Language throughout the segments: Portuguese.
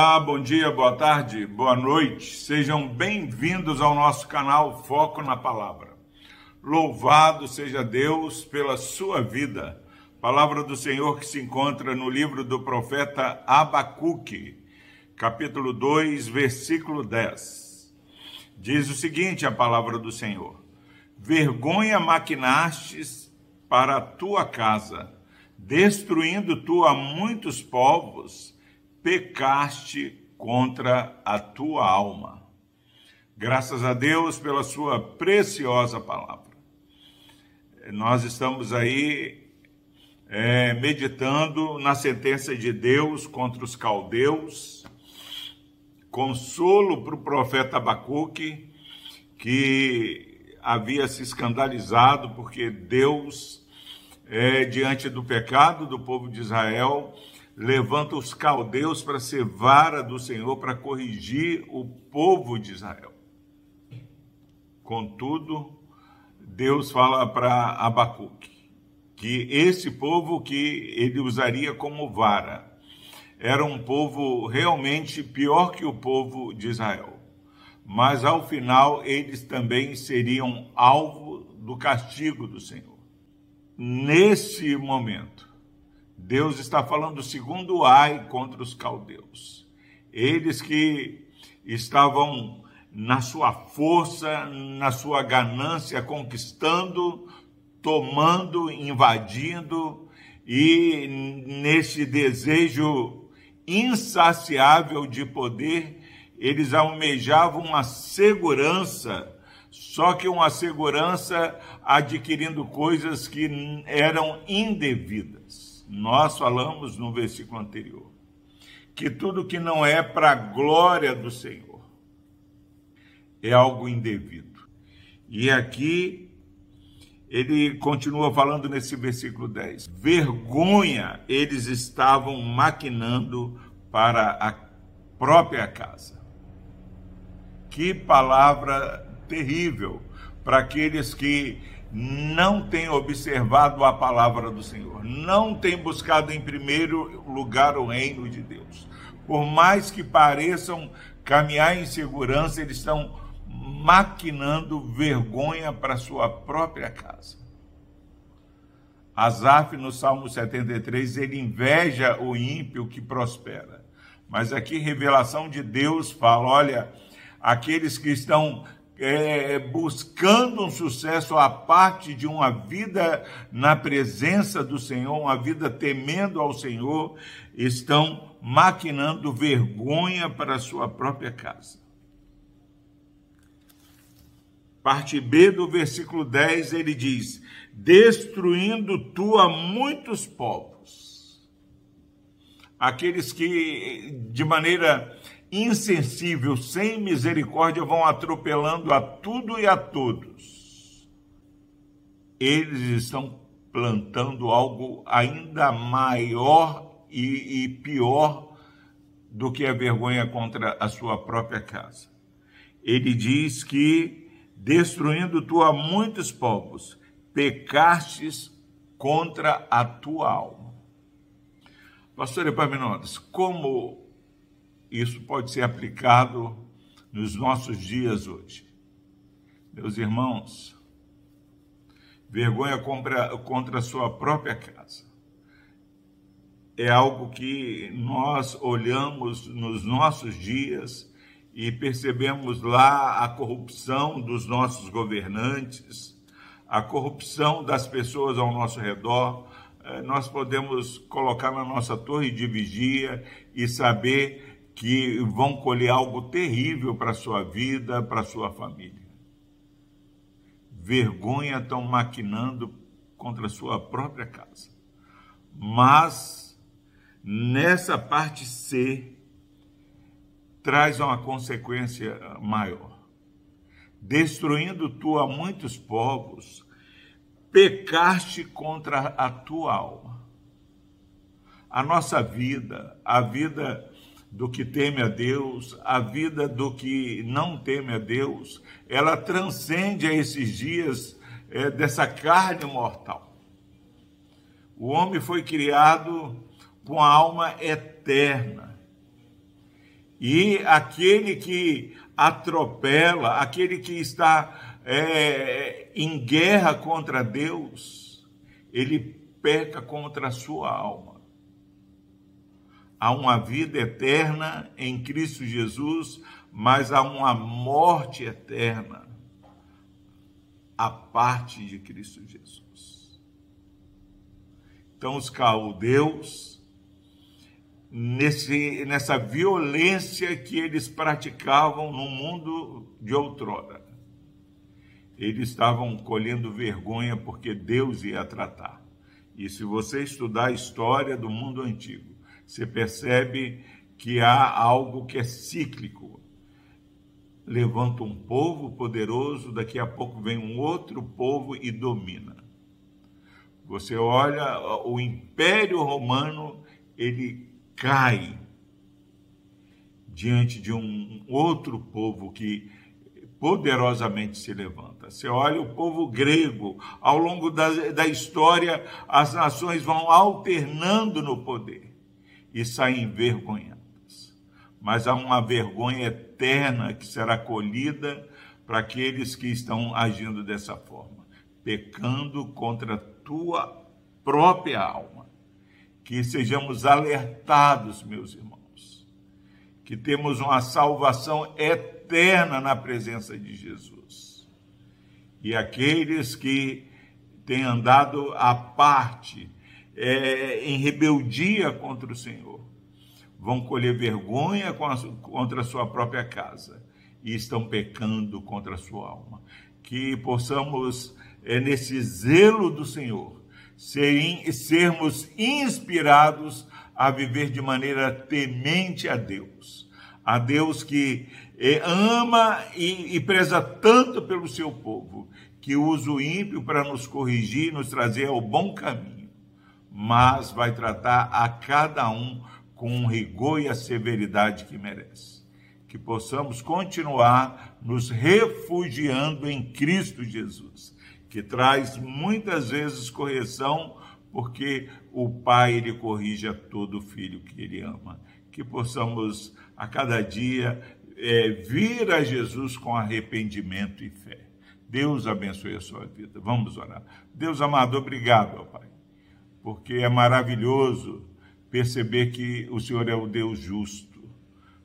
Olá, bom dia, boa tarde, boa noite. Sejam bem-vindos ao nosso canal Foco na Palavra. Louvado seja Deus pela sua vida. Palavra do Senhor que se encontra no livro do profeta Abacuque, capítulo 2, versículo 10. Diz o seguinte: a palavra do Senhor: Vergonha maquinastes para a tua casa, destruindo tu a muitos povos pecaste contra a tua alma. Graças a Deus pela sua preciosa palavra. Nós estamos aí é, meditando na sentença de Deus contra os caldeus, consolo para o profeta Abacuque, que havia se escandalizado porque Deus, é, diante do pecado do povo de Israel, levanta os caldeus para ser vara do Senhor para corrigir o povo de Israel. Contudo, Deus fala para Abacuque que esse povo que ele usaria como vara era um povo realmente pior que o povo de Israel. Mas ao final eles também seriam alvo do castigo do Senhor. Nesse momento, Deus está falando segundo ai contra os caldeus. Eles que estavam na sua força, na sua ganância, conquistando, tomando, invadindo e nesse desejo insaciável de poder, eles almejavam uma segurança, só que uma segurança adquirindo coisas que eram indevidas nós falamos no versículo anterior que tudo que não é para a glória do Senhor é algo indevido. E aqui ele continua falando nesse versículo 10: vergonha eles estavam maquinando para a própria casa. Que palavra terrível para aqueles que não tem observado a palavra do Senhor, não tem buscado em primeiro lugar o reino de Deus. Por mais que pareçam caminhar em segurança, eles estão maquinando vergonha para sua própria casa. Asaf, no Salmo 73, ele inveja o ímpio que prospera. Mas aqui, revelação de Deus fala: olha, aqueles que estão é, buscando um sucesso à parte de uma vida na presença do Senhor, uma vida temendo ao Senhor, estão maquinando vergonha para a sua própria casa. Parte B do versículo 10, ele diz: Destruindo tu a muitos povos, aqueles que de maneira insensível, sem misericórdia, vão atropelando a tudo e a todos. Eles estão plantando algo ainda maior e, e pior do que a vergonha contra a sua própria casa. Ele diz que, destruindo tu a muitos povos, pecastes contra a tua alma. Pastor Epaminondas, como isso pode ser aplicado nos nossos dias hoje. Meus irmãos, vergonha contra, contra a sua própria casa é algo que nós olhamos nos nossos dias e percebemos lá a corrupção dos nossos governantes, a corrupção das pessoas ao nosso redor. Eh, nós podemos colocar na nossa torre de vigia e saber que vão colher algo terrível para a sua vida, para a sua família. Vergonha estão maquinando contra a sua própria casa. Mas, nessa parte C, traz uma consequência maior. Destruindo tu a muitos povos, pecaste contra a tua alma. A nossa vida, a vida do que teme a Deus, a vida do que não teme a Deus, ela transcende a esses dias é, dessa carne mortal. O homem foi criado com a alma eterna. E aquele que atropela, aquele que está é, em guerra contra Deus, ele peca contra a sua alma. Há uma vida eterna em Cristo Jesus, mas há uma morte eterna a parte de Cristo Jesus. Então, os caldeus, nesse, nessa violência que eles praticavam no mundo de outrora, eles estavam colhendo vergonha porque Deus ia tratar. E se você estudar a história do mundo antigo, você percebe que há algo que é cíclico. Levanta um povo poderoso, daqui a pouco vem um outro povo e domina. Você olha, o Império Romano, ele cai diante de um outro povo que poderosamente se levanta. Você olha o povo grego, ao longo da, da história, as nações vão alternando no poder e saem envergonhadas. Mas há uma vergonha eterna que será colhida para aqueles que estão agindo dessa forma, pecando contra a tua própria alma. Que sejamos alertados, meus irmãos, que temos uma salvação eterna na presença de Jesus. E aqueles que têm andado à parte, é, em rebeldia contra o Senhor, vão colher vergonha contra a sua própria casa e estão pecando contra a sua alma. Que possamos, é, nesse zelo do Senhor, ser, sermos inspirados a viver de maneira temente a Deus, a Deus que é, ama e, e preza tanto pelo seu povo, que usa o ímpio para nos corrigir, nos trazer ao bom caminho mas vai tratar a cada um com o rigor e a severidade que merece. Que possamos continuar nos refugiando em Cristo Jesus, que traz muitas vezes correção, porque o Pai ele corrige a todo filho que ele ama. Que possamos a cada dia é, vir a Jesus com arrependimento e fé. Deus abençoe a sua vida. Vamos orar. Deus amado, obrigado, Pai porque é maravilhoso perceber que o Senhor é o Deus justo,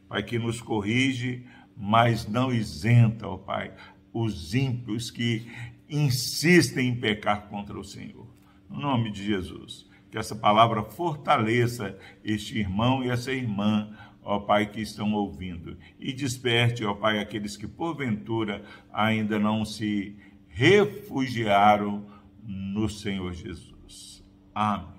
Pai, que nos corrige, mas não isenta, ó Pai, os ímpios que insistem em pecar contra o Senhor. No nome de Jesus, que essa palavra fortaleça este irmão e essa irmã, ó Pai, que estão ouvindo, e desperte, ó Pai, aqueles que porventura ainda não se refugiaram no Senhor Jesus. Amém.